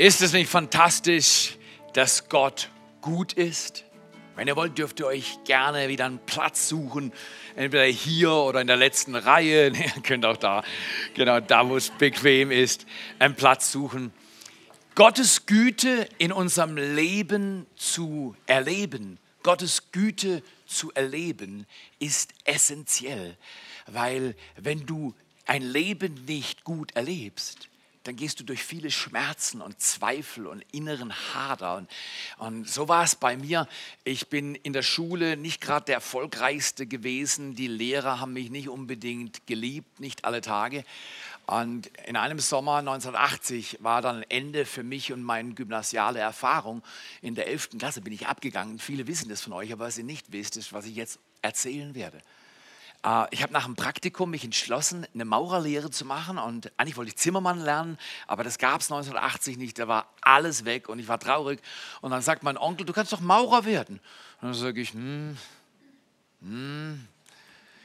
Ist es nicht fantastisch, dass Gott gut ist? Wenn ihr wollt, dürft ihr euch gerne wieder einen Platz suchen, entweder hier oder in der letzten Reihe. ihr könnt auch da, genau da, wo es bequem ist, einen Platz suchen. Gottes Güte in unserem Leben zu erleben, Gottes Güte zu erleben, ist essentiell, weil wenn du ein Leben nicht gut erlebst, dann gehst du durch viele Schmerzen und Zweifel und inneren Hader. Und, und so war es bei mir. Ich bin in der Schule nicht gerade der erfolgreichste gewesen. Die Lehrer haben mich nicht unbedingt geliebt, nicht alle Tage. Und in einem Sommer 1980 war dann Ende für mich und meine gymnasiale Erfahrung. In der 11. Klasse bin ich abgegangen. Viele wissen das von euch, aber was ihr nicht wisst, ist, was ich jetzt erzählen werde. Äh, ich habe nach dem Praktikum mich entschlossen, eine Maurerlehre zu machen und eigentlich wollte ich Zimmermann lernen, aber das gab es 1980 nicht, da war alles weg und ich war traurig. Und dann sagt mein Onkel, du kannst doch Maurer werden. Und dann sage ich, hm, hm.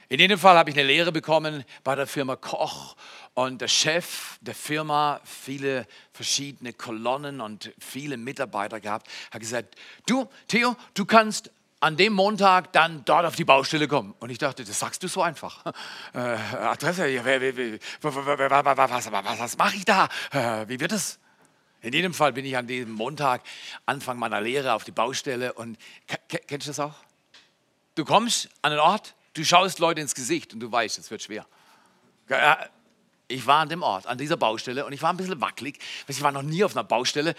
In jedem Fall habe ich eine Lehre bekommen bei der Firma Koch und der Chef der Firma, viele verschiedene Kolonnen und viele Mitarbeiter gehabt, hat gesagt, du Theo, du kannst an dem Montag dann dort auf die Baustelle kommen. Und ich dachte, das sagst du so einfach. Äh, Adresse, was, was, was, mache ich da? Äh, wie wird es? In jedem Fall bin ich an diesem Montag, Anfang meiner Lehre, auf die Baustelle. Und kennst du das auch? Du kommst an den Ort, du schaust Leute ins Gesicht und du weißt, es wird schwer. Ich war an dem Ort, an dieser Baustelle und ich war ein bisschen wackelig. Ich war noch nie auf einer Baustelle.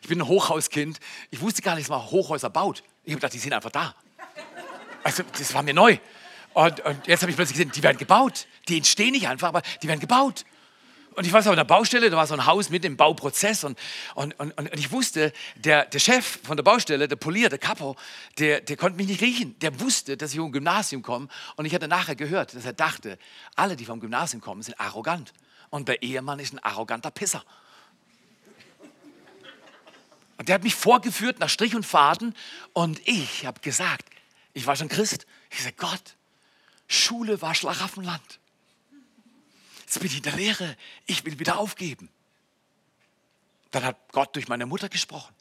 Ich bin ein Hochhauskind. Ich wusste gar nicht, dass man Hochhäuser baut. Ich habe gedacht, die sind einfach da. Also, das war mir neu. Und, und jetzt habe ich plötzlich gesehen, die werden gebaut. Die entstehen nicht einfach, aber die werden gebaut. Und ich war so auf einer Baustelle, da war so ein Haus mit im Bauprozess und, und, und, und ich wusste, der, der Chef von der Baustelle, der Polier, der Capo, der, der konnte mich nicht riechen. Der wusste, dass ich vom Gymnasium komme und ich hatte nachher gehört, dass er dachte, alle, die vom Gymnasium kommen, sind arrogant. Und der Ehemann ist ein arroganter Pisser. Und der hat mich vorgeführt nach Strich und Faden und ich habe gesagt, ich war schon Christ, ich sage, Gott, Schule war Schlaraffenland. Jetzt bin ich in der Lehre, ich will wieder aufgeben. Dann hat Gott durch meine Mutter gesprochen.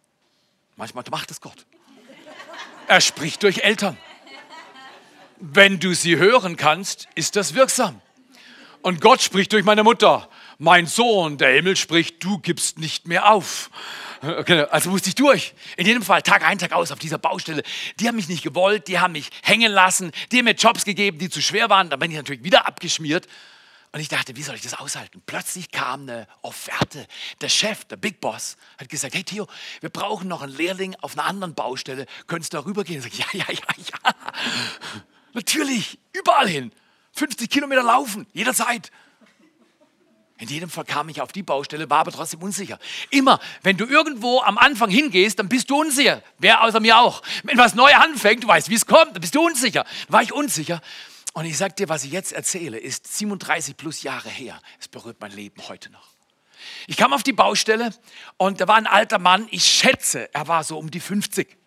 Manchmal macht es Gott. Er spricht durch Eltern. Wenn du sie hören kannst, ist das wirksam. Und Gott spricht durch meine Mutter. Mein Sohn, der Himmel spricht, du gibst nicht mehr auf. Also musste ich durch. In jedem Fall Tag ein, Tag aus auf dieser Baustelle. Die haben mich nicht gewollt, die haben mich hängen lassen, die haben mir Jobs gegeben, die zu schwer waren. Da bin ich natürlich wieder abgeschmiert. Und ich dachte, wie soll ich das aushalten? Plötzlich kam eine Offerte. Der Chef, der Big Boss, hat gesagt, hey Theo, wir brauchen noch einen Lehrling auf einer anderen Baustelle. Könntest du da rübergehen? Ich sage, ja, ja, ja, ja. Natürlich, überall hin. 50 Kilometer laufen, jederzeit. In jedem Fall kam ich auf die Baustelle, war aber trotzdem unsicher. Immer, wenn du irgendwo am Anfang hingehst, dann bist du unsicher. Wer außer mir auch. Wenn was neu anfängt, du weißt, wie es kommt, dann bist du unsicher. War ich unsicher. Und ich sag dir, was ich jetzt erzähle, ist 37 plus Jahre her. Es berührt mein Leben heute noch. Ich kam auf die Baustelle und da war ein alter Mann, ich schätze, er war so um die 50.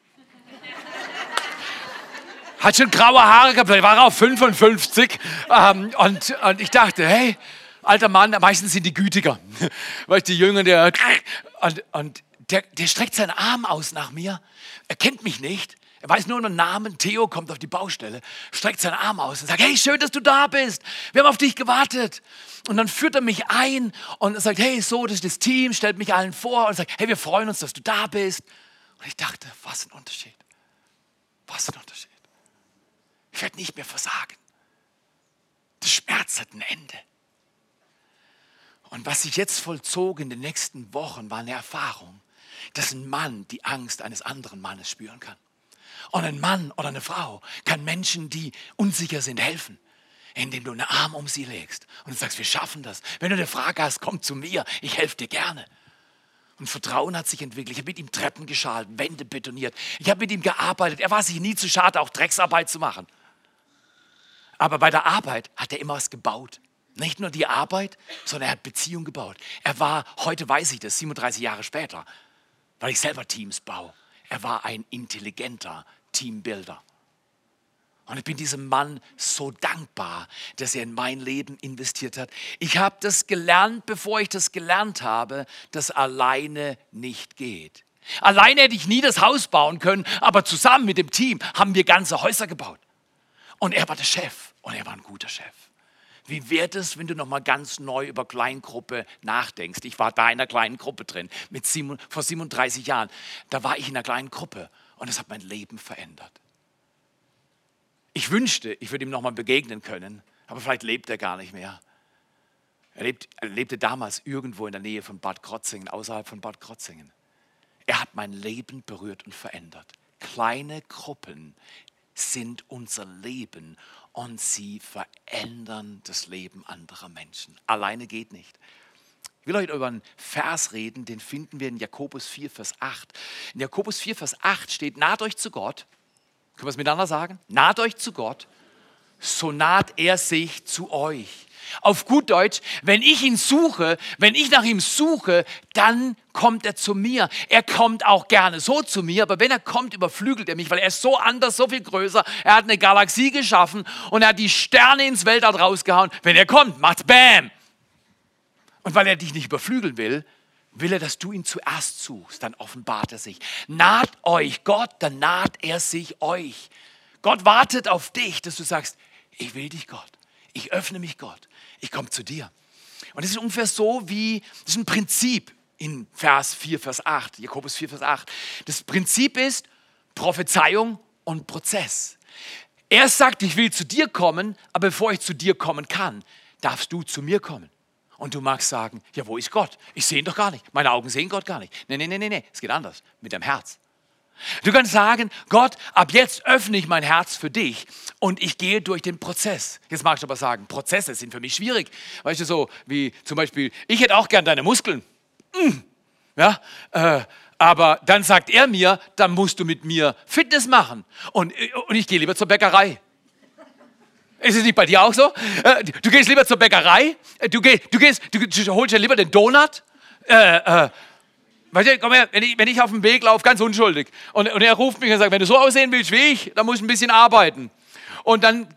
Hat schon graue Haare gehabt, er war auch 55. Ähm, und, und ich dachte, hey, alter Mann, meistens sind die gütiger. Weil die Jünger, der, und, und der, der streckt seinen Arm aus nach mir. Er kennt mich nicht. Er weiß nur einen Namen. Theo kommt auf die Baustelle, streckt seinen Arm aus und sagt, hey, schön, dass du da bist. Wir haben auf dich gewartet. Und dann führt er mich ein und sagt, hey, so, das ist das Team, stellt mich allen vor und sagt, hey, wir freuen uns, dass du da bist. Und ich dachte, was ein Unterschied. Was ein Unterschied. Ich werde nicht mehr versagen. Der Schmerz hat ein Ende. Und was sich jetzt vollzog in den nächsten Wochen, war eine Erfahrung, dass ein Mann die Angst eines anderen Mannes spüren kann. Und ein Mann oder eine Frau kann Menschen, die unsicher sind, helfen, indem du einen Arm um sie legst und sagst, wir schaffen das. Wenn du eine Frage hast, komm zu mir, ich helfe dir gerne. Und Vertrauen hat sich entwickelt. Ich habe mit ihm Treppen geschalt, Wände betoniert. Ich habe mit ihm gearbeitet. Er war sich nie zu schade, auch Drecksarbeit zu machen. Aber bei der Arbeit hat er immer was gebaut. Nicht nur die Arbeit, sondern er hat Beziehung gebaut. Er war, heute weiß ich das, 37 Jahre später, weil ich selber Teams baue. Er war ein intelligenter Teambuilder. Und ich bin diesem Mann so dankbar, dass er in mein Leben investiert hat. Ich habe das gelernt, bevor ich das gelernt habe, dass alleine nicht geht. Alleine hätte ich nie das Haus bauen können, aber zusammen mit dem Team haben wir ganze Häuser gebaut. Und er war der Chef und er war ein guter Chef. Wie wäre es, wenn du nochmal ganz neu über Kleingruppe nachdenkst? Ich war da in einer kleinen Gruppe drin, mit sieben, vor 37 Jahren. Da war ich in einer kleinen Gruppe und es hat mein Leben verändert. Ich wünschte, ich würde ihm nochmal begegnen können, aber vielleicht lebt er gar nicht mehr. Er, lebt, er lebte damals irgendwo in der Nähe von Bad Krotzingen, außerhalb von Bad Krotzingen. Er hat mein Leben berührt und verändert. Kleine Gruppen sind unser Leben und sie verändern das Leben anderer Menschen. Alleine geht nicht. Will heute über einen Vers reden, den finden wir in Jakobus 4, Vers 8. In Jakobus 4, Vers 8 steht, naht euch zu Gott können wir es miteinander sagen? Naht euch zu Gott, so naht er sich zu euch. Auf gut Deutsch, wenn ich ihn suche, wenn ich nach ihm suche, dann kommt er zu mir. Er kommt auch gerne so zu mir, aber wenn er kommt, überflügelt er mich, weil er ist so anders, so viel größer. Er hat eine Galaxie geschaffen und er hat die Sterne ins Weltall rausgehauen. Wenn er kommt, macht's Bam. Und weil er dich nicht überflügeln will, will er, dass du ihn zuerst suchst, dann offenbart er sich. Naht euch Gott, dann naht er sich euch. Gott wartet auf dich, dass du sagst, ich will dich Gott, ich öffne mich Gott, ich komme zu dir. Und es ist ungefähr so wie, das ist ein Prinzip in Vers 4, Vers 8, Jakobus 4, Vers 8. Das Prinzip ist Prophezeiung und Prozess. Er sagt, ich will zu dir kommen, aber bevor ich zu dir kommen kann, darfst du zu mir kommen. Und du magst sagen, ja, wo ist Gott? Ich sehe ihn doch gar nicht. Meine Augen sehen Gott gar nicht. Nein, nein, nein, nein, nee. es geht anders. Mit dem Herz. Du kannst sagen, Gott, ab jetzt öffne ich mein Herz für dich und ich gehe durch den Prozess. Jetzt magst du aber sagen, Prozesse sind für mich schwierig. Weißt du, so wie zum Beispiel, ich hätte auch gern deine Muskeln. Mm. Ja, äh, aber dann sagt er mir, dann musst du mit mir Fitness machen. Und, und ich gehe lieber zur Bäckerei. Ist es nicht bei dir auch so? Äh, du gehst lieber zur Bäckerei, äh, du, gehst, du, gehst, du holst dir lieber den Donut. Äh, äh, weißt du, komm her, wenn ich, wenn ich auf dem Weg laufe, ganz unschuldig, und, und er ruft mich und sagt, wenn du so aussehen willst wie ich, dann musst du ein bisschen arbeiten. Und dann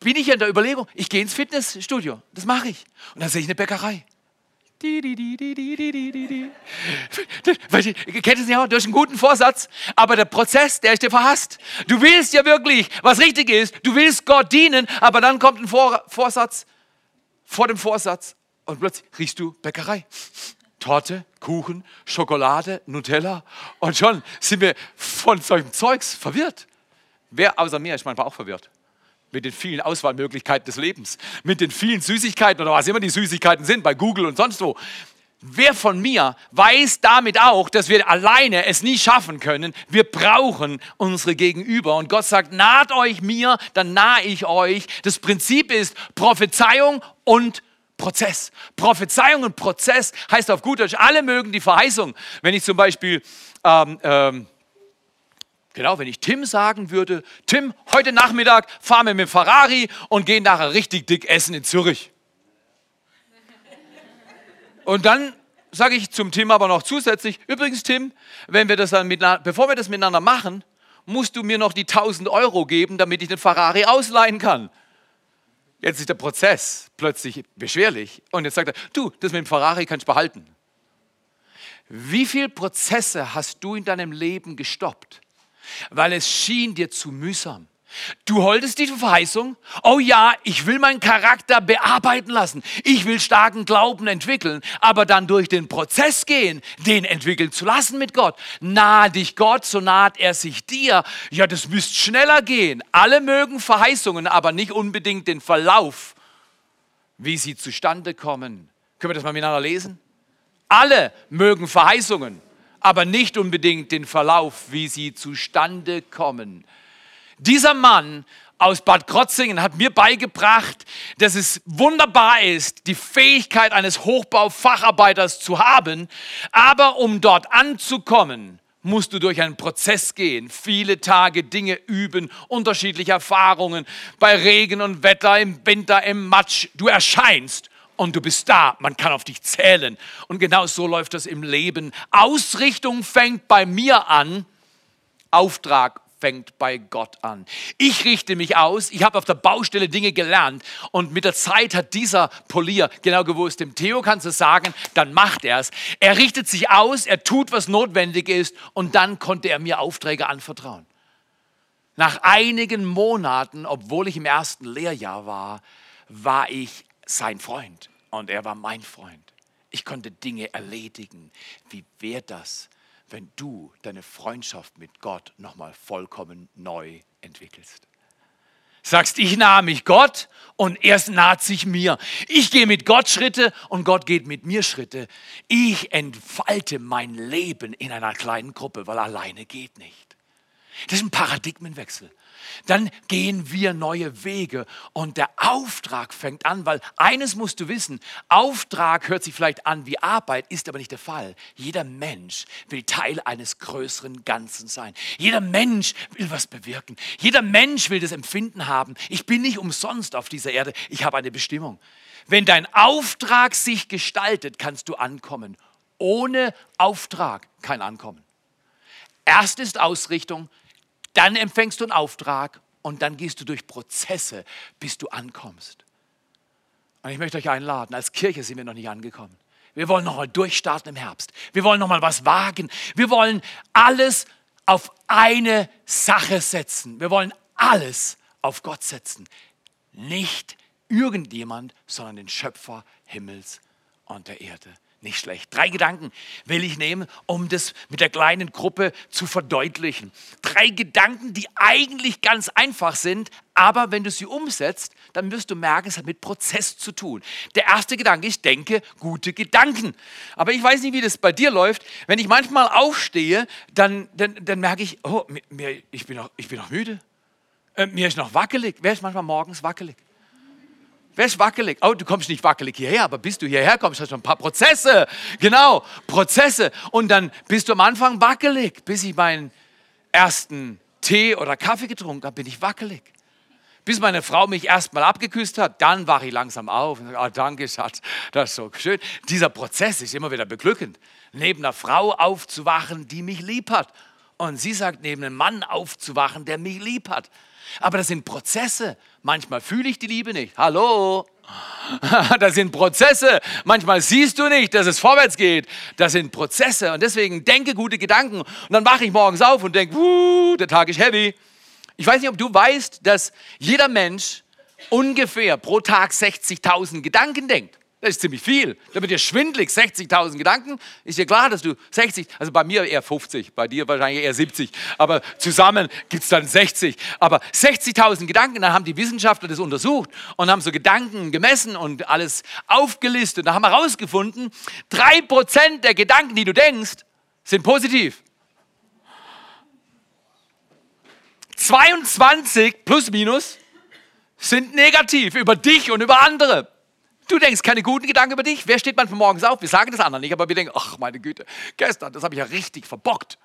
bin ich in der Überlegung, ich gehe ins Fitnessstudio, das mache ich. Und dann sehe ich eine Bäckerei. Die, die, die, die, die, die. Weißt du, kennt es nicht auch? Du hast einen guten Vorsatz, aber der Prozess, der ist dir verhasst. Du willst ja wirklich, was richtig ist. Du willst Gott dienen, aber dann kommt ein Vor Vorsatz vor dem Vorsatz und plötzlich riechst du Bäckerei. Torte, Kuchen, Schokolade, Nutella und schon sind wir von solchem Zeugs verwirrt. Wer außer mir ist manchmal auch verwirrt mit den vielen Auswahlmöglichkeiten des Lebens, mit den vielen Süßigkeiten oder was immer die Süßigkeiten sind, bei Google und sonst wo. Wer von mir weiß damit auch, dass wir alleine es nie schaffen können. Wir brauchen unsere Gegenüber. Und Gott sagt, naht euch mir, dann nahe ich euch. Das Prinzip ist Prophezeiung und Prozess. Prophezeiung und Prozess heißt auf gut Deutsch, alle mögen die Verheißung. Wenn ich zum Beispiel ähm, ähm, Genau, wenn ich Tim sagen würde, Tim, heute Nachmittag fahren wir mit dem Ferrari und gehen nachher richtig dick essen in Zürich. Und dann sage ich zum Tim aber noch zusätzlich, übrigens Tim, wenn wir das dann miteinander, bevor wir das miteinander machen, musst du mir noch die 1000 Euro geben, damit ich den Ferrari ausleihen kann. Jetzt ist der Prozess plötzlich beschwerlich. Und jetzt sagt er, du, das mit dem Ferrari kannst du behalten. Wie viele Prozesse hast du in deinem Leben gestoppt? Weil es schien dir zu mühsam. Du wolltest diese Verheißung, oh ja, ich will meinen Charakter bearbeiten lassen, ich will starken Glauben entwickeln, aber dann durch den Prozess gehen, den entwickeln zu lassen mit Gott. Nahe dich Gott, so naht er sich dir. Ja, das müsste schneller gehen. Alle mögen Verheißungen, aber nicht unbedingt den Verlauf, wie sie zustande kommen. Können wir das mal miteinander lesen? Alle mögen Verheißungen, aber nicht unbedingt den Verlauf, wie sie zustande kommen. Dieser Mann aus Bad Krotzingen hat mir beigebracht, dass es wunderbar ist, die Fähigkeit eines Hochbaufacharbeiters zu haben, aber um dort anzukommen, musst du durch einen Prozess gehen, viele Tage Dinge üben, unterschiedliche Erfahrungen, bei Regen und Wetter, im Winter, im Matsch. Du erscheinst und du bist da. Man kann auf dich zählen. Und genau so läuft das im Leben. Ausrichtung fängt bei mir an, Auftrag fängt bei Gott an. Ich richte mich aus, ich habe auf der Baustelle Dinge gelernt und mit der Zeit hat dieser Polier genau gewusst, dem Theo kannst du sagen, dann macht er es. Er richtet sich aus, er tut, was notwendig ist und dann konnte er mir Aufträge anvertrauen. Nach einigen Monaten, obwohl ich im ersten Lehrjahr war, war ich sein Freund und er war mein Freund. Ich konnte Dinge erledigen. Wie wäre das, wenn du deine Freundschaft mit Gott nochmal vollkommen neu entwickelst? Sagst, ich nahe mich Gott und er naht sich mir. Ich gehe mit Gott Schritte und Gott geht mit mir Schritte. Ich entfalte mein Leben in einer kleinen Gruppe, weil alleine geht nicht. Das ist ein Paradigmenwechsel dann gehen wir neue Wege und der Auftrag fängt an, weil eines musst du wissen, Auftrag hört sich vielleicht an wie Arbeit, ist aber nicht der Fall. Jeder Mensch will Teil eines größeren Ganzen sein. Jeder Mensch will was bewirken. Jeder Mensch will das Empfinden haben. Ich bin nicht umsonst auf dieser Erde, ich habe eine Bestimmung. Wenn dein Auftrag sich gestaltet, kannst du ankommen. Ohne Auftrag kein Ankommen. Erst ist Ausrichtung, dann empfängst du einen Auftrag und dann gehst du durch Prozesse, bis du ankommst. Und ich möchte euch einladen, als Kirche sind wir noch nicht angekommen. Wir wollen noch mal durchstarten im Herbst. Wir wollen noch mal was wagen. Wir wollen alles auf eine Sache setzen. Wir wollen alles auf Gott setzen. Nicht irgendjemand, sondern den Schöpfer Himmels und der Erde nicht schlecht. Drei Gedanken will ich nehmen, um das mit der kleinen Gruppe zu verdeutlichen. Drei Gedanken, die eigentlich ganz einfach sind, aber wenn du sie umsetzt, dann wirst du merken, es hat mit Prozess zu tun. Der erste Gedanke ist, denke gute Gedanken. Aber ich weiß nicht, wie das bei dir läuft. Wenn ich manchmal aufstehe, dann, dann, dann merke ich, oh, mir, ich, bin noch, ich bin noch müde. Äh, mir ist noch wackelig. Wer ist manchmal morgens wackelig? Wer ist wackelig? Oh, du kommst nicht wackelig hierher, aber bis du hierher kommst, hast du ein paar Prozesse. Genau, Prozesse. Und dann bist du am Anfang wackelig. Bis ich meinen ersten Tee oder Kaffee getrunken habe, bin ich wackelig. Bis meine Frau mich erstmal abgeküsst hat, dann wache ich langsam auf und sage, oh, danke Schatz, das ist so schön. Dieser Prozess ist immer wieder beglückend. Neben einer Frau aufzuwachen, die mich lieb hat. Und sie sagt, neben einem Mann aufzuwachen, der mich lieb hat. Aber das sind Prozesse. Manchmal fühle ich die Liebe nicht. Hallo? Das sind Prozesse. Manchmal siehst du nicht, dass es vorwärts geht. Das sind Prozesse. Und deswegen denke gute Gedanken. Und dann wache ich morgens auf und denke, der Tag ist heavy. Ich weiß nicht, ob du weißt, dass jeder Mensch ungefähr pro Tag 60.000 Gedanken denkt. Das ist ziemlich viel. Da wird dir schwindlig, 60.000 Gedanken. Ist dir klar, dass du 60, also bei mir eher 50, bei dir wahrscheinlich eher 70, aber zusammen gibt es dann 60. Aber 60.000 Gedanken, dann haben die Wissenschaftler das untersucht und haben so Gedanken gemessen und alles aufgelistet. Da haben wir herausgefunden, 3% der Gedanken, die du denkst, sind positiv. 22 plus minus sind negativ über dich und über andere. Du denkst keine guten Gedanken über dich. Wer steht manchmal morgens auf? Wir sagen das anderen nicht, aber wir denken, ach meine Güte, gestern, das habe ich ja richtig verbockt.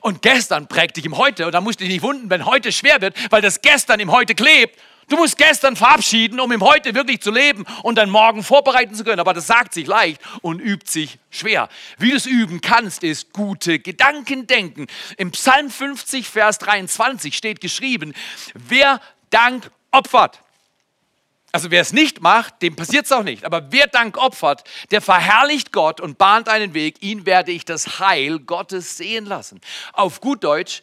Und gestern prägt dich im Heute und da musst du dich nicht wundern, wenn heute schwer wird, weil das gestern im Heute klebt. Du musst gestern verabschieden, um im Heute wirklich zu leben und dann morgen vorbereiten zu können. Aber das sagt sich leicht und übt sich schwer. Wie du es üben kannst, ist gute Gedanken denken. Im Psalm 50, Vers 23 steht geschrieben, wer Dank opfert, also wer es nicht macht, dem passiert es auch nicht. Aber wer Dank opfert, der verherrlicht Gott und bahnt einen Weg. Ihn werde ich das Heil Gottes sehen lassen. Auf gut Deutsch,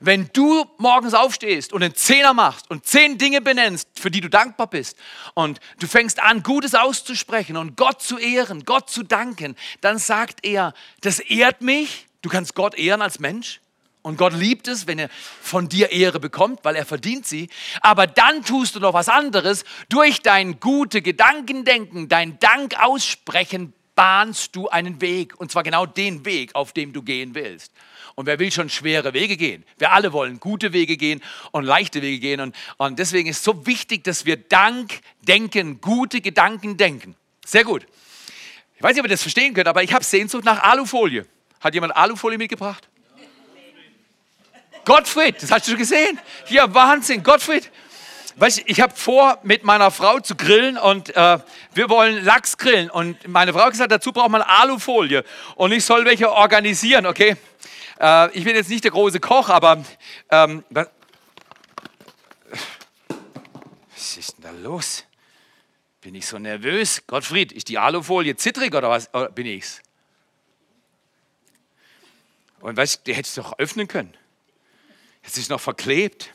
wenn du morgens aufstehst und einen Zehner machst und zehn Dinge benennst, für die du dankbar bist und du fängst an, Gutes auszusprechen und Gott zu ehren, Gott zu danken, dann sagt er, das ehrt mich. Du kannst Gott ehren als Mensch. Und Gott liebt es, wenn er von dir Ehre bekommt, weil er verdient sie. Aber dann tust du noch was anderes. Durch dein gute Gedankendenken, dein Dank aussprechen, bahnst du einen Weg. Und zwar genau den Weg, auf dem du gehen willst. Und wer will schon schwere Wege gehen? Wir alle wollen gute Wege gehen und leichte Wege gehen. Und, und deswegen ist es so wichtig, dass wir Dank denken, gute Gedanken denken. Sehr gut. Ich weiß nicht, ob ihr das verstehen könnt, aber ich habe Sehnsucht nach Alufolie. Hat jemand Alufolie mitgebracht? Gottfried, das hast du gesehen? Hier, Wahnsinn, Gottfried. Weißt, ich habe vor, mit meiner Frau zu grillen und äh, wir wollen Lachs grillen. Und meine Frau hat gesagt, dazu braucht man Alufolie und ich soll welche organisieren, okay? Äh, ich bin jetzt nicht der große Koch, aber ähm, was, ist denn da los? Bin ich so nervös? Gottfried, ist die Alufolie zittrig oder was? Oder bin ich's? Und weißt du, die hättest du doch öffnen können. Jetzt ist noch verklebt.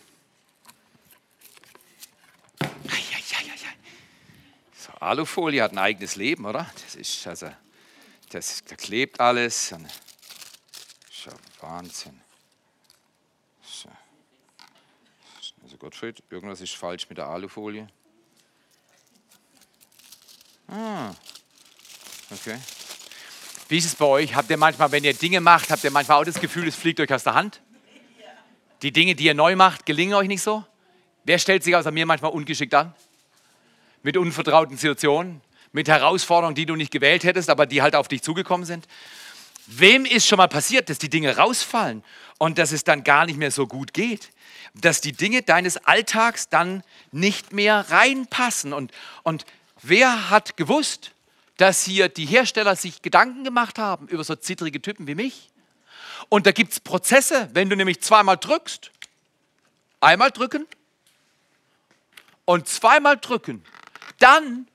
So, Alufolie hat ein eigenes Leben, oder? Das ist also, das, da klebt alles. Und, ist ja Wahnsinn. So. Also Gottfried, irgendwas ist falsch mit der Alufolie. Ah, okay. Wie ist es bei euch? Habt ihr manchmal, wenn ihr Dinge macht, habt ihr manchmal auch das Gefühl, es fliegt euch aus der Hand? Die Dinge, die ihr neu macht, gelingen euch nicht so? Wer stellt sich außer mir manchmal ungeschickt an? Mit unvertrauten Situationen, mit Herausforderungen, die du nicht gewählt hättest, aber die halt auf dich zugekommen sind? Wem ist schon mal passiert, dass die Dinge rausfallen und dass es dann gar nicht mehr so gut geht? Dass die Dinge deines Alltags dann nicht mehr reinpassen? Und, und wer hat gewusst, dass hier die Hersteller sich Gedanken gemacht haben über so zittrige Typen wie mich? Und da gibt es Prozesse, wenn du nämlich zweimal drückst, einmal drücken und zweimal drücken, dann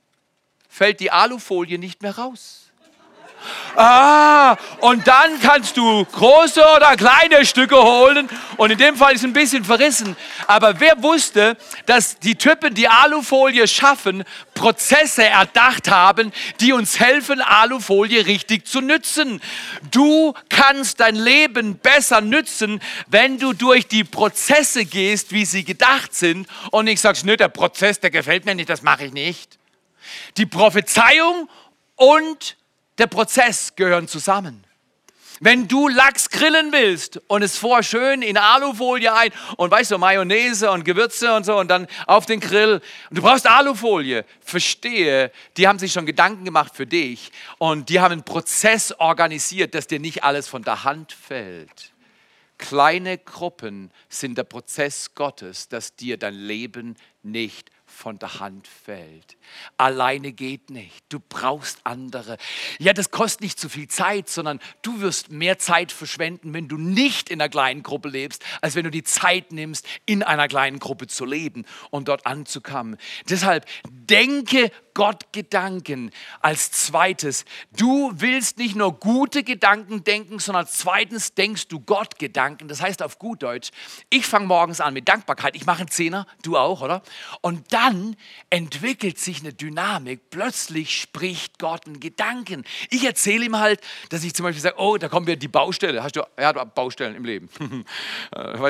fällt die Alufolie nicht mehr raus. Ah, und dann kannst du große oder kleine Stücke holen. Und in dem Fall ist es ein bisschen verrissen. Aber wer wusste, dass die Typen, die Alufolie schaffen, Prozesse erdacht haben, die uns helfen, Alufolie richtig zu nützen. Du kannst dein Leben besser nützen, wenn du durch die Prozesse gehst, wie sie gedacht sind. Und ich sag's nö, der Prozess, der gefällt mir nicht, das mache ich nicht. Die Prophezeiung und der Prozess gehören zusammen. Wenn du Lachs grillen willst und es vorher schön in Alufolie ein und weißt du, Mayonnaise und Gewürze und so und dann auf den Grill und du brauchst Alufolie, verstehe, die haben sich schon Gedanken gemacht für dich und die haben einen Prozess organisiert, dass dir nicht alles von der Hand fällt. Kleine Gruppen sind der Prozess Gottes, dass dir dein Leben nicht von der Hand fällt. Alleine geht nicht. Du brauchst andere. Ja, das kostet nicht zu viel Zeit, sondern du wirst mehr Zeit verschwenden, wenn du nicht in einer kleinen Gruppe lebst, als wenn du die Zeit nimmst, in einer kleinen Gruppe zu leben und dort anzukommen. Deshalb denke Gott Gedanken als zweites. Du willst nicht nur gute Gedanken denken, sondern zweitens denkst du Gott Gedanken. Das heißt auf gut Deutsch, ich fange morgens an mit Dankbarkeit. Ich mache einen Zehner, du auch, oder? Und dann entwickelt sich eine Dynamik. Plötzlich spricht Gott einen Gedanken. Ich erzähle ihm halt, dass ich zum Beispiel sage, oh, da kommen wir die Baustelle. Hast du, ja, du Baustellen im Leben.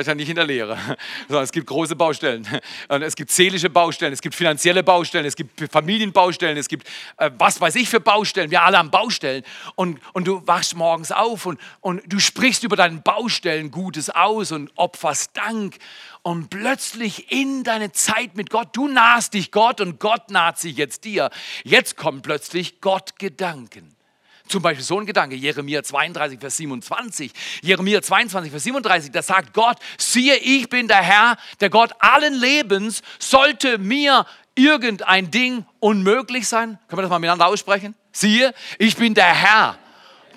Ja nicht in der Lehre. Sondern es gibt große Baustellen. Und es gibt seelische Baustellen, es gibt finanzielle Baustellen, es gibt Familienbaustellen. Baustellen, es gibt äh, was weiß ich für Baustellen, wir alle haben Baustellen. Und, und du wachst morgens auf und, und du sprichst über deinen Baustellen Gutes aus und opferst Dank. Und plötzlich in deine Zeit mit Gott, du nahst dich Gott und Gott naht sich jetzt dir. Jetzt kommen plötzlich Gott Gedanken. Zum Beispiel so ein Gedanke, Jeremia 32, Vers 27. Jeremia 22, Vers 37, da sagt Gott, siehe, ich bin der Herr, der Gott allen Lebens, sollte mir irgendein Ding unmöglich sein? Können wir das mal miteinander aussprechen? Siehe, ich bin der Herr,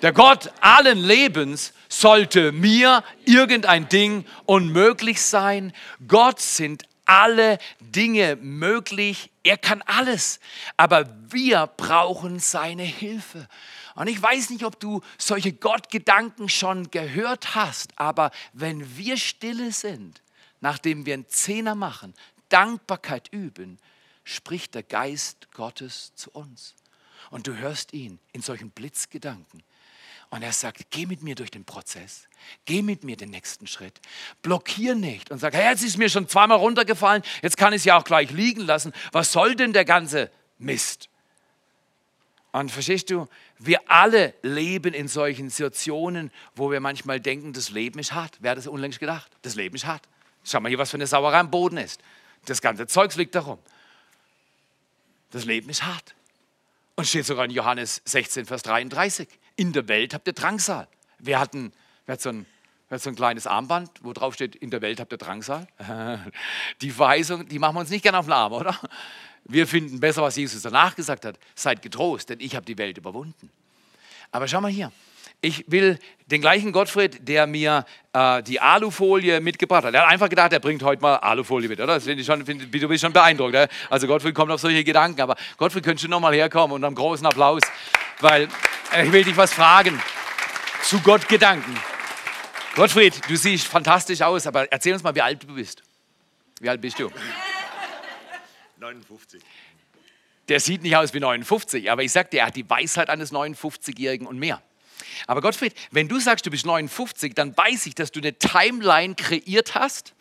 der Gott allen Lebens. Sollte mir irgendein Ding unmöglich sein? Gott sind alle Dinge möglich. Er kann alles. Aber wir brauchen seine Hilfe. Und ich weiß nicht, ob du solche Gottgedanken schon gehört hast, aber wenn wir stille sind, nachdem wir einen Zehner machen, Dankbarkeit üben, spricht der Geist Gottes zu uns. Und du hörst ihn in solchen Blitzgedanken. Und er sagt, geh mit mir durch den Prozess. Geh mit mir den nächsten Schritt. Blockier nicht und sag, hey, jetzt ist mir schon zweimal runtergefallen, jetzt kann ich es ja auch gleich liegen lassen. Was soll denn der ganze Mist? Und verstehst du, wir alle leben in solchen Situationen, wo wir manchmal denken, das Leben ist hart. Wer hat das unlängst gedacht? Das Leben ist hart. Schau mal hier, was für eine Sauerei am Boden ist. Das ganze Zeugs liegt darum. Das Leben ist hart. Und steht sogar in Johannes 16, Vers 33. In der Welt habt ihr Drangsal. Wer hat, ein, wer hat, so, ein, hat so ein kleines Armband, wo drauf steht, in der Welt habt ihr Drangsal? Die Verheißung, die machen wir uns nicht gerne auf den Arm, oder? Wir finden besser, was Jesus danach gesagt hat. Seid getrost, denn ich habe die Welt überwunden. Aber schau mal hier. Ich will den gleichen Gottfried, der mir äh, die Alufolie mitgebracht hat. Er hat einfach gedacht, er bringt heute mal Alufolie mit, oder? Das finde ich schon, find, du bist schon beeindruckt. Oder? Also Gottfried kommt auf solche Gedanken, aber Gottfried, könntest du noch mal herkommen und einen großen Applaus, weil ich will dich was fragen zu Gott Gedanken. Gottfried, du siehst fantastisch aus, aber erzähl uns mal, wie alt du bist. Wie alt bist du? 59. Der sieht nicht aus wie 59, aber ich sag dir, er hat die Weisheit eines 59-Jährigen und mehr. Aber Gottfried, wenn du sagst, du bist 59, dann weiß ich, dass du eine Timeline kreiert hast.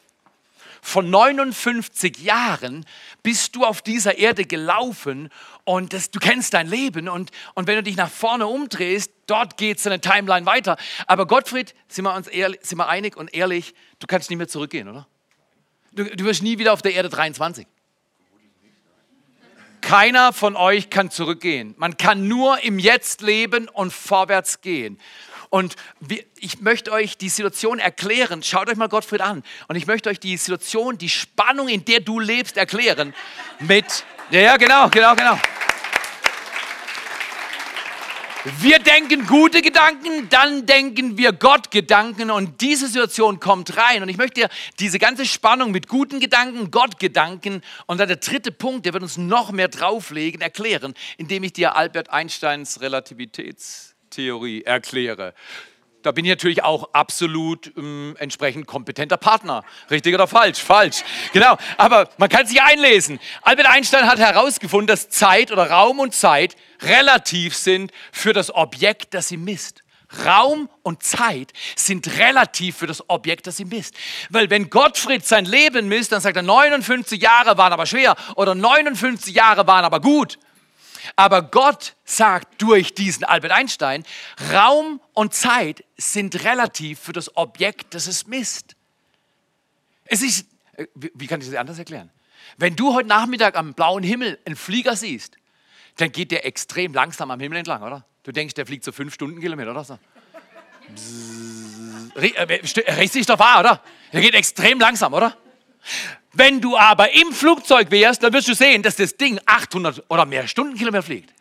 Von 59 Jahren bist du auf dieser Erde gelaufen und das, du kennst dein Leben und, und wenn du dich nach vorne umdrehst, dort geht es eine Timeline weiter. Aber Gottfried, sind wir uns ehrlich, sind wir einig und ehrlich, du kannst nicht mehr zurückgehen, oder? Du, du wirst nie wieder auf der Erde 23. Keiner von euch kann zurückgehen. Man kann nur im Jetzt leben und vorwärts gehen. Und ich möchte euch die Situation erklären. Schaut euch mal Gottfried an. Und ich möchte euch die Situation, die Spannung, in der du lebst, erklären. Mit, ja, genau, genau, genau. Wir denken gute Gedanken, dann denken wir Gott Gedanken und diese Situation kommt rein. Und ich möchte dir diese ganze Spannung mit guten Gedanken, Gott Gedanken und dann der dritte Punkt, der wird uns noch mehr drauflegen, erklären, indem ich dir Albert Einsteins Relativitätstheorie erkläre da bin ich natürlich auch absolut ähm, entsprechend kompetenter Partner. Richtig oder falsch? Falsch. Genau. Aber man kann sich einlesen. Albert Einstein hat herausgefunden, dass Zeit oder Raum und Zeit relativ sind für das Objekt, das sie misst. Raum und Zeit sind relativ für das Objekt, das sie misst. Weil wenn Gottfried sein Leben misst, dann sagt er, 59 Jahre waren aber schwer oder 59 Jahre waren aber gut. Aber Gott sagt durch diesen Albert Einstein, Raum und Zeit sind relativ für das Objekt, das es misst. Es ist, äh, wie kann ich das anders erklären? Wenn du heute Nachmittag am blauen Himmel einen Flieger siehst, dann geht der extrem langsam am Himmel entlang, oder? Du denkst, der fliegt so fünf Stundenkilometer, oder so? Richtig äh, doch wahr, oder? Der geht extrem langsam, oder? Wenn du aber im Flugzeug wärst, dann wirst du sehen, dass das Ding 800 oder mehr Stundenkilometer fliegt.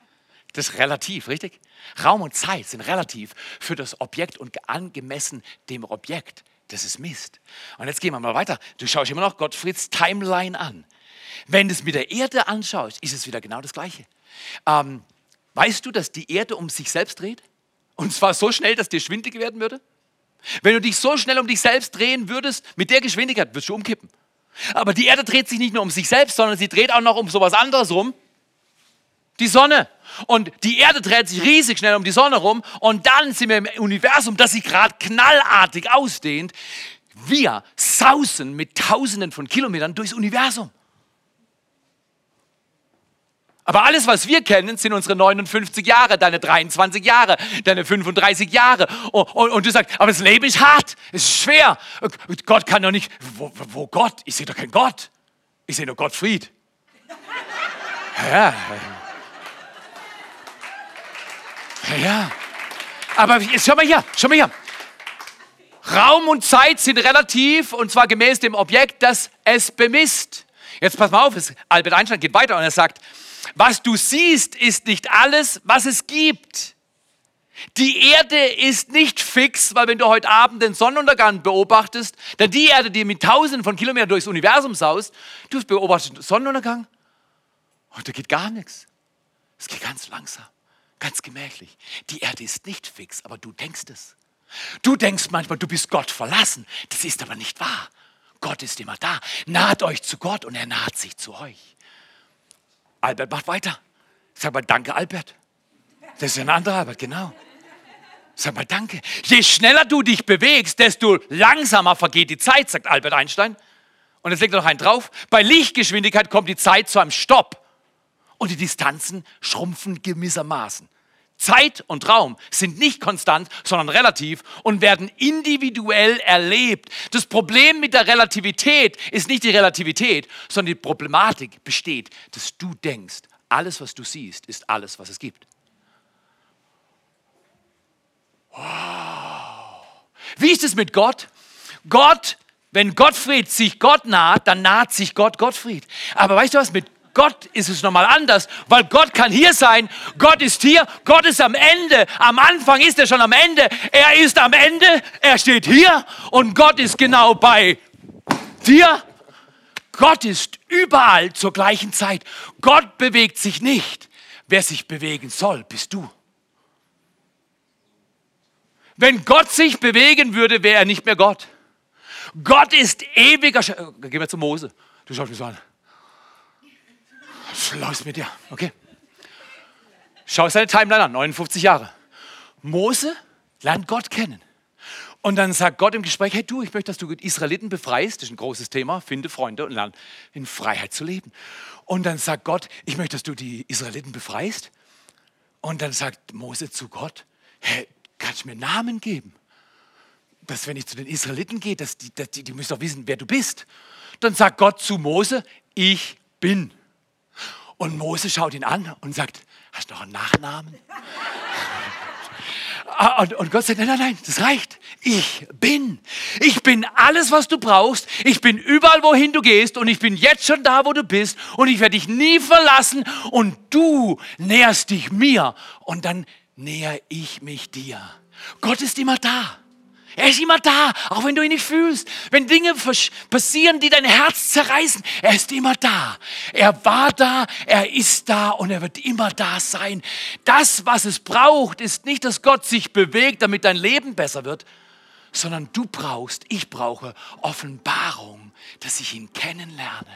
Das ist relativ, richtig? Raum und Zeit sind relativ für das Objekt und angemessen dem Objekt, das es misst. Und jetzt gehen wir mal weiter. Du schaust immer noch Gottfrieds Timeline an. Wenn du es mit der Erde anschaust, ist es wieder genau das Gleiche. Ähm, weißt du, dass die Erde um sich selbst dreht? Und zwar so schnell, dass dir schwindlig werden würde? Wenn du dich so schnell um dich selbst drehen würdest, mit der Geschwindigkeit, würdest du umkippen. Aber die Erde dreht sich nicht nur um sich selbst, sondern sie dreht auch noch um sowas anderes rum. Die Sonne. Und die Erde dreht sich riesig schnell um die Sonne rum. Und dann sind wir im Universum, das sich gerade knallartig ausdehnt. Wir sausen mit Tausenden von Kilometern durchs Universum. Aber alles, was wir kennen, sind unsere 59 Jahre, deine 23 Jahre, deine 35 Jahre. Und, und, und, du sagst, aber das Leben ist hart, es ist schwer. Gott kann doch nicht. Wo, wo Gott? Ich sehe doch keinen Gott. Ich sehe nur Gottfried. Ja. Ja. Aber schau mal hier, schau mal hier. Raum und Zeit sind relativ und zwar gemäß dem Objekt, das es bemisst. Jetzt pass mal auf, Albert Einstein geht weiter und er sagt, was du siehst, ist nicht alles, was es gibt. Die Erde ist nicht fix, weil wenn du heute Abend den Sonnenuntergang beobachtest, dann die Erde, die mit tausenden von Kilometern durchs Universum saust, du beobachtest den Sonnenuntergang und da geht gar nichts. Es geht ganz langsam, ganz gemächlich. Die Erde ist nicht fix, aber du denkst es. Du denkst manchmal, du bist Gott verlassen. Das ist aber nicht wahr. Gott ist immer da. Naht euch zu Gott und er naht sich zu euch. Albert macht weiter. Sag mal, danke, Albert. Das ist ein anderer Albert, genau. Sag mal, danke. Je schneller du dich bewegst, desto langsamer vergeht die Zeit, sagt Albert Einstein. Und jetzt legt er noch einen drauf. Bei Lichtgeschwindigkeit kommt die Zeit zu einem Stopp. Und die Distanzen schrumpfen gewissermaßen. Zeit und Raum sind nicht konstant, sondern relativ und werden individuell erlebt. Das Problem mit der Relativität ist nicht die Relativität, sondern die Problematik besteht, dass du denkst, alles, was du siehst, ist alles, was es gibt. Wow. Wie ist es mit Gott? Gott, wenn Gottfried sich Gott naht, dann naht sich Gott Gottfried. Aber weißt du was, mit Gott ist es nochmal anders, weil Gott kann hier sein. Gott ist hier. Gott ist am Ende. Am Anfang ist er schon am Ende. Er ist am Ende. Er steht hier. Und Gott ist genau bei dir. Gott ist überall zur gleichen Zeit. Gott bewegt sich nicht. Wer sich bewegen soll, bist du. Wenn Gott sich bewegen würde, wäre er nicht mehr Gott. Gott ist ewiger. Gehen wir zu Mose. Du schaust mich so an. Schluss mit dir, okay? Schau seine Timeline an, 59 Jahre. Mose lernt Gott kennen. Und dann sagt Gott im Gespräch, hey du, ich möchte, dass du Israeliten befreist. Das ist ein großes Thema. Finde Freunde und lerne in Freiheit zu leben. Und dann sagt Gott, ich möchte, dass du die Israeliten befreist. Und dann sagt Mose zu Gott, hey, kannst du mir Namen geben? Dass wenn ich zu den Israeliten gehe, dass die, dass die, die müssen doch wissen, wer du bist. Dann sagt Gott zu Mose, ich bin. Und Mose schaut ihn an und sagt, hast du noch einen Nachnamen? Ah, und, und, Gott sagt, nein, nein, nein, das reicht. Ich bin. Ich bin alles, was du brauchst. Ich bin überall, wohin du gehst. Und ich bin jetzt schon da, wo du bist. Und ich werde dich nie verlassen. Und du näherst dich mir. Und dann näher ich mich dir. Gott ist immer da. Er ist immer da, auch wenn du ihn nicht fühlst. Wenn Dinge passieren, die dein Herz zerreißen, er ist immer da. Er war da, er ist da und er wird immer da sein. Das, was es braucht, ist nicht, dass Gott sich bewegt, damit dein Leben besser wird, sondern du brauchst, ich brauche Offenbarung, dass ich ihn kennenlerne.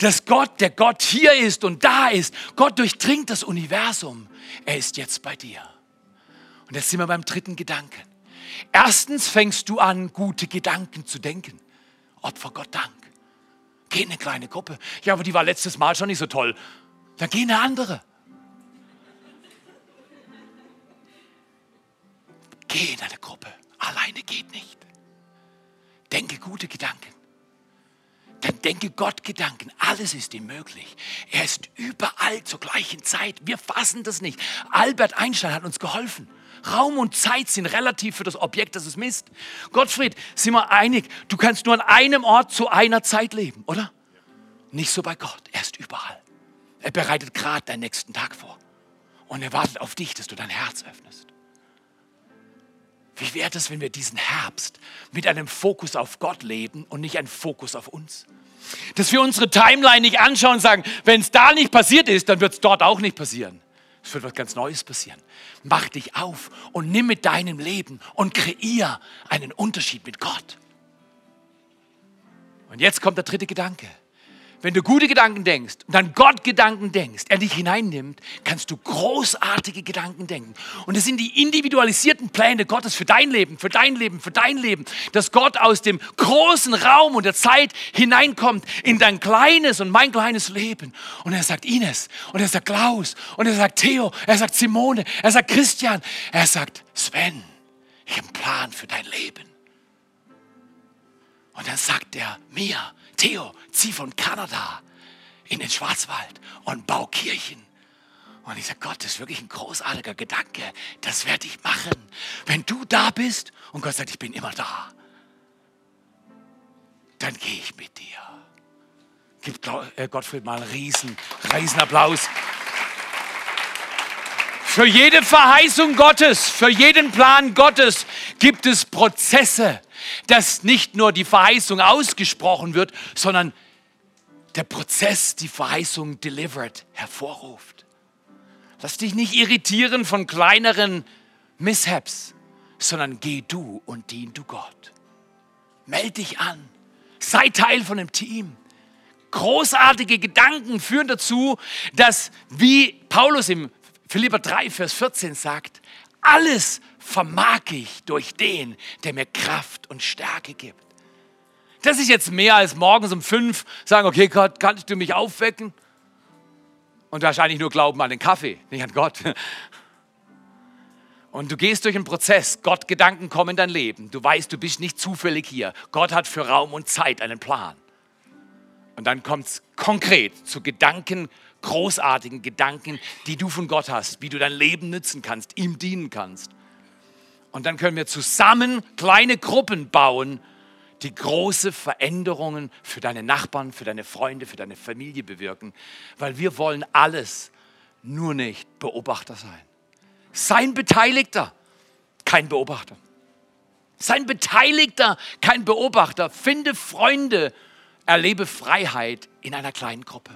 Dass Gott, der Gott hier ist und da ist, Gott durchdringt das Universum. Er ist jetzt bei dir. Und jetzt sind wir beim dritten Gedanken. Erstens fängst du an, gute Gedanken zu denken. Opfer Gott Dank. Geh in eine kleine Gruppe. Ja, aber die war letztes Mal schon nicht so toll. Dann geh in eine andere. Geh in eine Gruppe. Alleine geht nicht. Denke gute Gedanken. Dann denke Gott Gedanken. Alles ist ihm möglich. Er ist überall zur gleichen Zeit. Wir fassen das nicht. Albert Einstein hat uns geholfen. Raum und Zeit sind relativ für das Objekt, das es misst. Gottfried, sind wir einig, du kannst nur an einem Ort zu einer Zeit leben, oder? Nicht so bei Gott, er ist überall. Er bereitet gerade deinen nächsten Tag vor. Und er wartet auf dich, dass du dein Herz öffnest. Wie wäre es, wenn wir diesen Herbst mit einem Fokus auf Gott leben und nicht einen Fokus auf uns? Dass wir unsere Timeline nicht anschauen und sagen, wenn es da nicht passiert ist, dann wird es dort auch nicht passieren. Es wird was ganz Neues passieren. Mach dich auf und nimm mit deinem Leben und kreier einen Unterschied mit Gott. Und jetzt kommt der dritte Gedanke. Wenn du gute Gedanken denkst und dann Gott Gedanken denkst, er dich hineinnimmt, kannst du großartige Gedanken denken. Und das sind die individualisierten Pläne Gottes für dein Leben, für dein Leben, für dein Leben, dass Gott aus dem großen Raum und der Zeit hineinkommt in dein kleines und mein kleines Leben. Und er sagt Ines und er sagt Klaus und er sagt Theo, er sagt Simone, er sagt Christian, er sagt Sven, ich habe einen Plan für dein Leben. Und dann sagt er mir, Theo, zieh von Kanada in den Schwarzwald und bau Kirchen. Und ich sage, Gott, das ist wirklich ein großartiger Gedanke. Das werde ich machen. Wenn du da bist und Gott sagt, ich bin immer da, dann gehe ich mit dir. Gib äh, Gottfried mal einen riesen, riesen Applaus. Für jede Verheißung Gottes, für jeden Plan Gottes gibt es Prozesse, dass nicht nur die Verheißung ausgesprochen wird, sondern der Prozess die Verheißung delivered hervorruft. Lass dich nicht irritieren von kleineren Mishaps, sondern geh du und dien du Gott. Meld dich an. Sei Teil von dem Team. Großartige Gedanken führen dazu, dass, wie Paulus im Philipper 3, Vers 14 sagt, alles vermag ich durch den, der mir Kraft und Stärke gibt. Das ist jetzt mehr als morgens um fünf sagen, okay Gott, kannst du mich aufwecken? Und wahrscheinlich nur Glauben an den Kaffee, nicht an Gott. Und du gehst durch einen Prozess. Gott Gedanken kommen in dein Leben. Du weißt, du bist nicht zufällig hier. Gott hat für Raum und Zeit einen Plan. Und dann kommt es konkret zu Gedanken großartigen Gedanken, die du von Gott hast, wie du dein Leben nützen kannst, ihm dienen kannst. Und dann können wir zusammen kleine Gruppen bauen, die große Veränderungen für deine Nachbarn, für deine Freunde, für deine Familie bewirken, weil wir wollen alles, nur nicht Beobachter sein. Sein Beteiligter, kein Beobachter. Sein Beteiligter, kein Beobachter. Finde Freunde, erlebe Freiheit in einer kleinen Gruppe.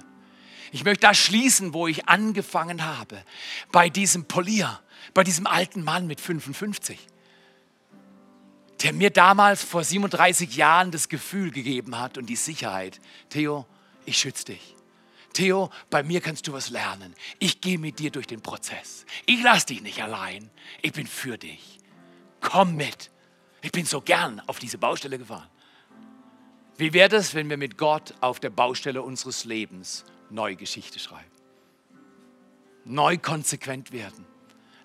Ich möchte da schließen, wo ich angefangen habe, bei diesem Polier, bei diesem alten Mann mit 55 der mir damals vor 37 Jahren das Gefühl gegeben hat und die Sicherheit, Theo, ich schütze dich. Theo, bei mir kannst du was lernen. Ich gehe mit dir durch den Prozess. Ich lasse dich nicht allein. Ich bin für dich. Komm mit. Ich bin so gern auf diese Baustelle gefahren. Wie wäre es, wenn wir mit Gott auf der Baustelle unseres Lebens neue Geschichte schreiben? Neu konsequent werden.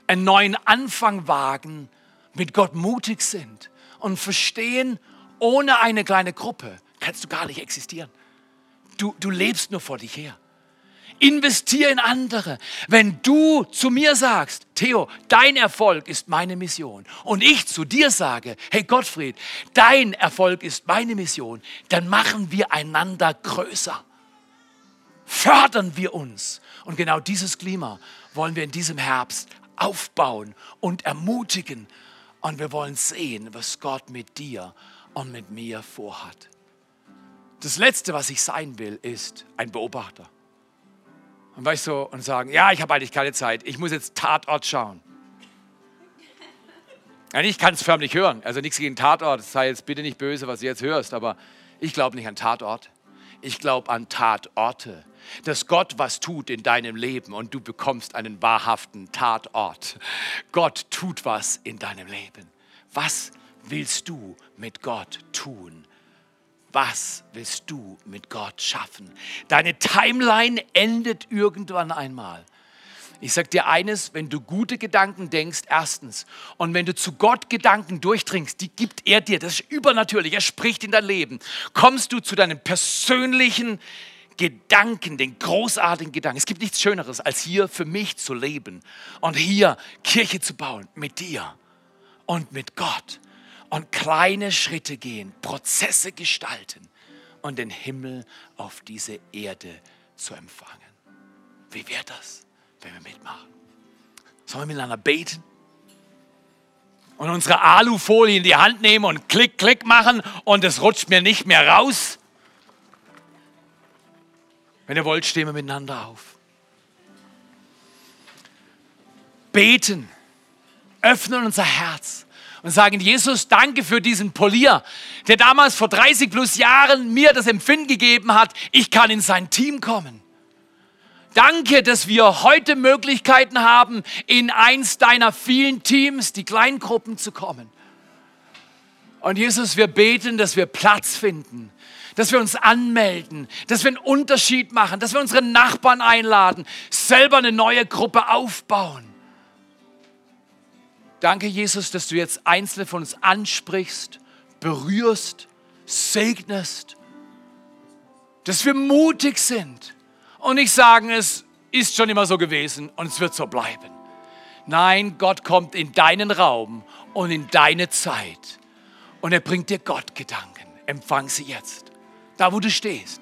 Einen neuen Anfang wagen, mit Gott mutig sind und verstehen, ohne eine kleine Gruppe kannst du gar nicht existieren. Du, du lebst nur vor dich her. Investier in andere. Wenn du zu mir sagst, Theo, dein Erfolg ist meine Mission und ich zu dir sage, hey Gottfried, dein Erfolg ist meine Mission, dann machen wir einander größer. Fördern wir uns. Und genau dieses Klima wollen wir in diesem Herbst aufbauen und ermutigen und wir wollen sehen, was Gott mit dir und mit mir vorhat. Das Letzte, was ich sein will, ist ein Beobachter. Und weißt du, und sagen, ja, ich habe eigentlich keine Zeit, ich muss jetzt Tatort schauen. Ja, ich kann es förmlich hören, also nichts gegen Tatort, sei jetzt bitte nicht böse, was du jetzt hörst, aber ich glaube nicht an Tatort. Ich glaube an Tatorte dass Gott was tut in deinem Leben und du bekommst einen wahrhaften Tatort. Gott tut was in deinem Leben. Was willst du mit Gott tun? Was willst du mit Gott schaffen? Deine Timeline endet irgendwann einmal. Ich sage dir eines, wenn du gute Gedanken denkst, erstens, und wenn du zu Gott Gedanken durchdringst, die gibt er dir, das ist übernatürlich, er spricht in dein Leben, kommst du zu deinem persönlichen Gedanken, den großartigen Gedanken. Es gibt nichts Schöneres, als hier für mich zu leben und hier Kirche zu bauen mit dir und mit Gott und kleine Schritte gehen, Prozesse gestalten und den Himmel auf diese Erde zu empfangen. Wie wäre das, wenn wir mitmachen? Sollen wir miteinander beten? Und unsere Alufolie in die Hand nehmen und klick, klick machen und es rutscht mir nicht mehr raus? Wenn ihr wollt, stehen wir miteinander auf. Beten, öffnen unser Herz und sagen, Jesus, danke für diesen Polier, der damals vor 30 plus Jahren mir das Empfinden gegeben hat, ich kann in sein Team kommen. Danke, dass wir heute Möglichkeiten haben, in eins deiner vielen Teams, die Kleingruppen, zu kommen. Und Jesus, wir beten, dass wir Platz finden dass wir uns anmelden, dass wir einen Unterschied machen, dass wir unsere Nachbarn einladen, selber eine neue Gruppe aufbauen. Danke, Jesus, dass du jetzt einzelne von uns ansprichst, berührst, segnest, dass wir mutig sind und nicht sagen, es ist schon immer so gewesen und es wird so bleiben. Nein, Gott kommt in deinen Raum und in deine Zeit und er bringt dir Gottgedanken. Empfang sie jetzt da wo du stehst.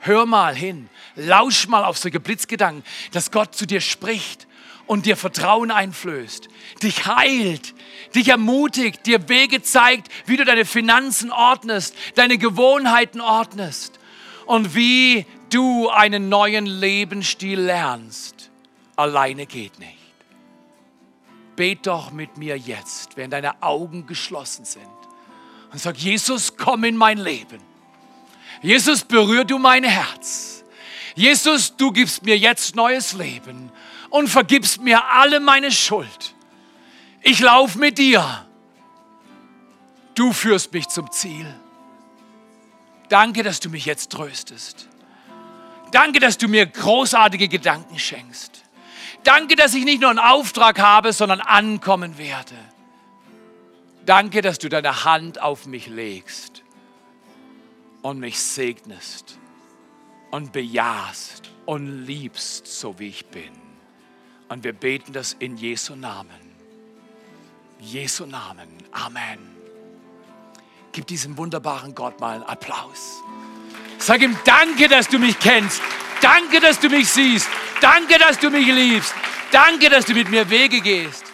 Hör mal hin, lausch mal auf solche Blitzgedanken, dass Gott zu dir spricht und dir Vertrauen einflößt, dich heilt, dich ermutigt, dir Wege zeigt, wie du deine Finanzen ordnest, deine Gewohnheiten ordnest und wie du einen neuen Lebensstil lernst. Alleine geht nicht. Bet doch mit mir jetzt, während deine Augen geschlossen sind und sag, Jesus, komm in mein Leben. Jesus, berühr du mein Herz. Jesus, du gibst mir jetzt neues Leben und vergibst mir alle meine Schuld. Ich laufe mit dir. Du führst mich zum Ziel. Danke, dass du mich jetzt tröstest. Danke, dass du mir großartige Gedanken schenkst. Danke, dass ich nicht nur einen Auftrag habe, sondern ankommen werde. Danke, dass du deine Hand auf mich legst und mich segnest und bejahst und liebst, so wie ich bin. Und wir beten das in Jesu Namen. Jesu Namen. Amen. Gib diesem wunderbaren Gott mal einen Applaus. Sag ihm Danke, dass du mich kennst. Danke, dass du mich siehst. Danke, dass du mich liebst. Danke, dass du mit mir Wege gehst.